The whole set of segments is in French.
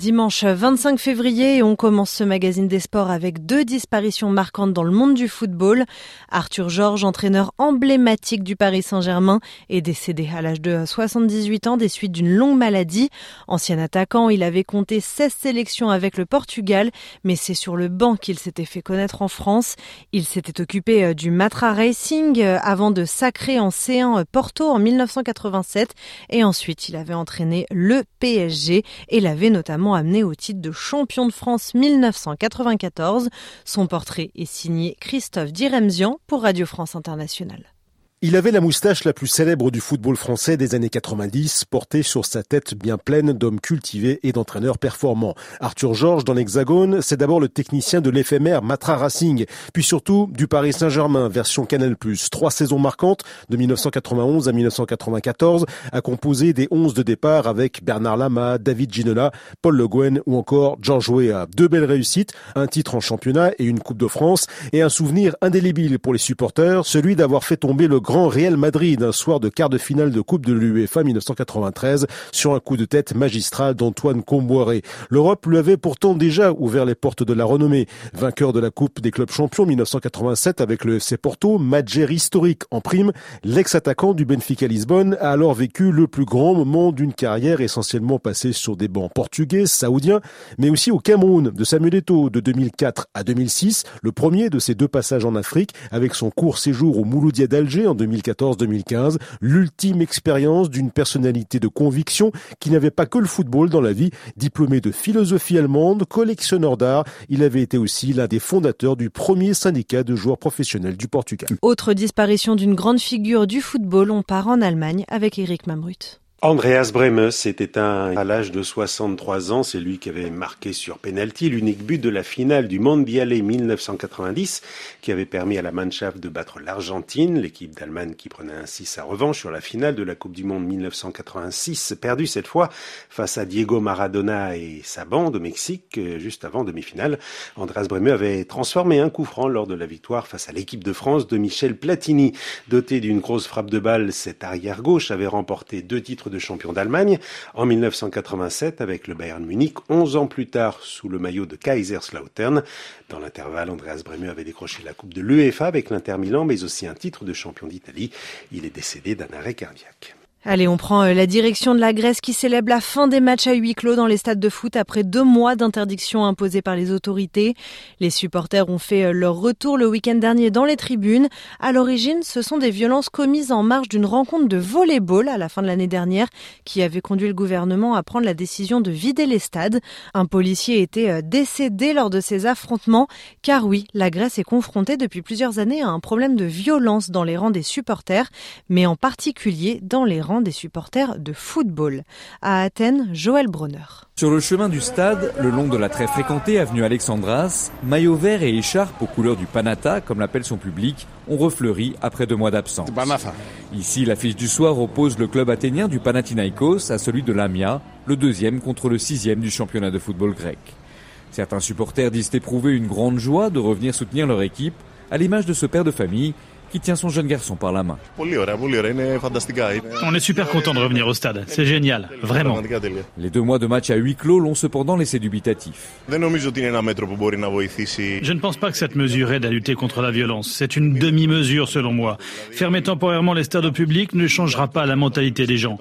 Dimanche 25 février, on commence ce magazine des sports avec deux disparitions marquantes dans le monde du football. Arthur Georges, entraîneur emblématique du Paris Saint-Germain, est décédé à l'âge de 78 ans des suites d'une longue maladie. Ancien attaquant, il avait compté 16 sélections avec le Portugal, mais c'est sur le banc qu'il s'était fait connaître en France. Il s'était occupé euh, du Matra Racing euh, avant de sacrer en C1 Porto en 1987 et ensuite il avait entraîné le PSG et l'avait notamment amené au titre de champion de France 1994. Son portrait est signé Christophe Diremzian pour Radio France Internationale. Il avait la moustache la plus célèbre du football français des années 90, portée sur sa tête bien pleine d'hommes cultivés et d'entraîneurs performants. Arthur Georges, dans l'Hexagone, c'est d'abord le technicien de l'éphémère Matra Racing, puis surtout du Paris Saint-Germain, version Canal+. Trois saisons marquantes, de 1991 à 1994, a composé des 11 de départ avec Bernard Lama, David Ginola, Paul Le Guen ou encore Georges Weah. Deux belles réussites, un titre en championnat et une Coupe de France, et un souvenir indélébile pour les supporters, celui d'avoir fait tomber le Grand Real Madrid un soir de quart de finale de Coupe de l'UEFA 1993 sur un coup de tête magistral d'Antoine Comboiré. L'Europe lui avait pourtant déjà ouvert les portes de la renommée. Vainqueur de la Coupe des clubs champions 1987 avec le FC Porto, matcher historique en prime, l'ex-attaquant du Benfica Lisbonne a alors vécu le plus grand moment d'une carrière essentiellement passée sur des bancs portugais, saoudiens, mais aussi au Cameroun de Samuel Eto'o de 2004 à 2006, le premier de ses deux passages en Afrique avec son court séjour au Mouloudia d'Alger 2014-2015, l'ultime expérience d'une personnalité de conviction qui n'avait pas que le football dans la vie, diplômé de philosophie allemande, collectionneur d'art, il avait été aussi l'un des fondateurs du premier syndicat de joueurs professionnels du Portugal. Autre disparition d'une grande figure du football, on part en Allemagne avec Eric Mamrut. Andreas Breme s'est éteint à l'âge de 63 ans. C'est lui qui avait marqué sur penalty l'unique but de la finale du Mondiale 1990 qui avait permis à la Mannschaft de battre l'Argentine, l'équipe d'Allemagne qui prenait ainsi sa revanche sur la finale de la Coupe du Monde 1986, perdue cette fois face à Diego Maradona et sa bande au Mexique euh, juste avant demi-finale. Andreas Breme avait transformé un coup franc lors de la victoire face à l'équipe de France de Michel Platini. Doté d'une grosse frappe de balle, cet arrière gauche avait remporté deux titres de champion d'Allemagne en 1987 avec le Bayern Munich, 11 ans plus tard sous le maillot de Kaiserslautern. Dans l'intervalle, Andreas Breme avait décroché la Coupe de l'UEFA avec l'Inter Milan, mais aussi un titre de champion d'Italie. Il est décédé d'un arrêt cardiaque. Allez, on prend euh, la direction de la Grèce qui célèbre la fin des matchs à huis clos dans les stades de foot après deux mois d'interdiction imposée par les autorités. Les supporters ont fait euh, leur retour le week-end dernier dans les tribunes. À l'origine, ce sont des violences commises en marge d'une rencontre de volleyball à la fin de l'année dernière qui avait conduit le gouvernement à prendre la décision de vider les stades. Un policier était euh, décédé lors de ces affrontements car oui, la Grèce est confrontée depuis plusieurs années à un problème de violence dans les rangs des supporters, mais en particulier dans les rangs des supporters de football. À Athènes, Joël Bronner. Sur le chemin du stade, le long de la très fréquentée avenue Alexandras, maillot vert et écharpe aux couleurs du Panata, comme l'appelle son public, ont refleuri après deux mois d'absence. Ici, l'affiche du soir oppose le club athénien du Panathinaikos à celui de l'Amia, le deuxième contre le sixième du championnat de football grec. Certains supporters disent éprouver une grande joie de revenir soutenir leur équipe, à l'image de ce père de famille qui tient son jeune garçon par la main. On est super content de revenir au stade. C'est génial, vraiment. Les deux mois de match à huis clos l'ont cependant laissé dubitatif. Je ne pense pas que cette mesure aide à lutter contre la violence. C'est une demi-mesure selon moi. Fermer temporairement les stades au public ne changera pas la mentalité des gens.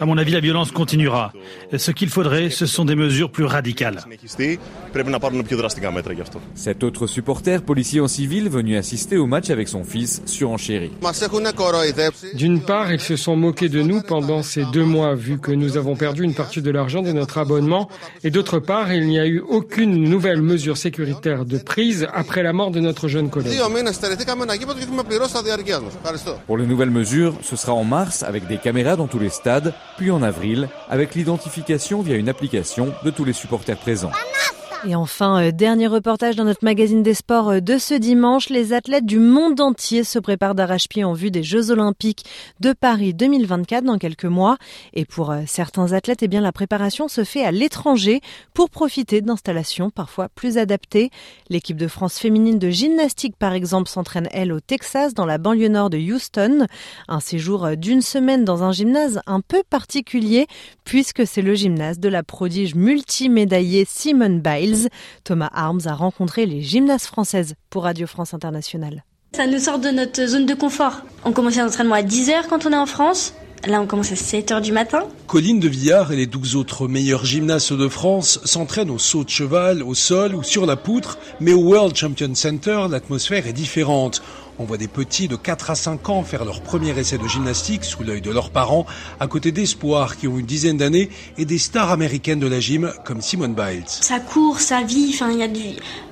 À mon avis, la violence continuera. Ce qu'il faudrait, ce sont des mesures plus radicales. Cet autre supporter, policier en civil, venu assister au match avec son fils, surenchéri. D'une part, ils se sont moqués de nous pendant ces deux mois, vu que nous avons perdu une partie de l'argent de notre abonnement. Et d'autre part, il n'y a eu aucune nouvelle mesure sécuritaire de prise après la mort de notre jeune collègue. Pour les nouvelles mesures, ce sera en mars avec des caméras dans tous les stades puis en avril avec l'identification via une application de tous les supporters présents. Et enfin, euh, dernier reportage dans notre magazine des sports euh, de ce dimanche. Les athlètes du monde entier se préparent d'arrache-pied en vue des Jeux Olympiques de Paris 2024 dans quelques mois. Et pour euh, certains athlètes, eh bien, la préparation se fait à l'étranger pour profiter d'installations parfois plus adaptées. L'équipe de France féminine de gymnastique, par exemple, s'entraîne, elle, au Texas, dans la banlieue nord de Houston. Un séjour d'une semaine dans un gymnase un peu particulier, puisque c'est le gymnase de la prodige multimédaillée Simone Biles Thomas Arms a rencontré les gymnastes françaises pour Radio France Internationale. Ça nous sort de notre zone de confort. On commence l'entraînement à 10h quand on est en France. Là, on commence à 7h du matin. Colline de Villard et les 12 autres meilleurs gymnastes de France s'entraînent au saut de cheval, au sol ou sur la poutre, mais au World Champion Center, l'atmosphère est différente. On voit des petits de 4 à 5 ans faire leur premier essai de gymnastique sous l'œil de leurs parents, à côté d'espoirs qui ont une dizaine d'années et des stars américaines de la gym comme Simone Biles. Ça court, ça vit, enfin il y a du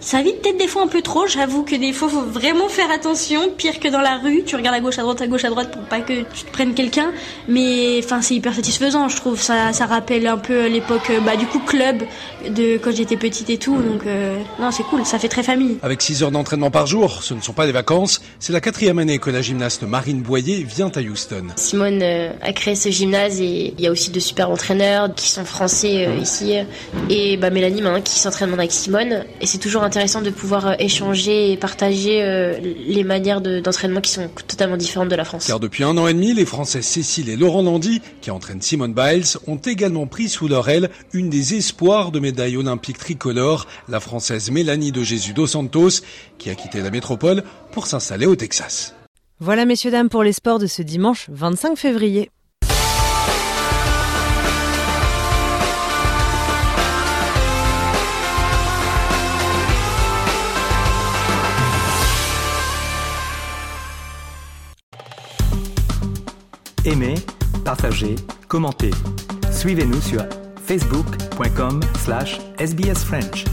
ça vit peut-être des fois un peu trop, j'avoue que des fois faut vraiment faire attention, pire que dans la rue, tu regardes à gauche à droite à gauche à droite pour pas que tu te prennes quelqu'un, mais enfin c'est hyper satisfaisant, je trouve ça ça rappelle un peu l'époque bah du coup club de quand j'étais petite et tout donc euh, non, c'est cool, ça fait très famille. Avec 6 heures d'entraînement par jour, ce ne sont pas des vacances, c'est la quatrième année que la gymnaste Marine Boyer vient à Houston. Simone euh, a créé ce gymnase et il y a aussi de super entraîneurs qui sont français euh, ici et bah, Mélanie hein, qui s'entraîne avec Simone et c'est toujours intéressant de pouvoir euh, échanger et partager les manières d'entraînement qui sont totalement différentes de la France. Car depuis un an et demi, les Français Cécile et Laurent Landy, qui entraînent Simone Biles, ont également pris sous leur aile une des espoirs de médaille olympique tricolore, la Française Mélanie de Jésus dos Santos, qui a quitté la métropole pour s'installer au Texas. Voilà messieurs dames pour les sports de ce dimanche 25 février. Aimez, partagez, commentez. Suivez-nous sur facebook.com slash sbsfrench.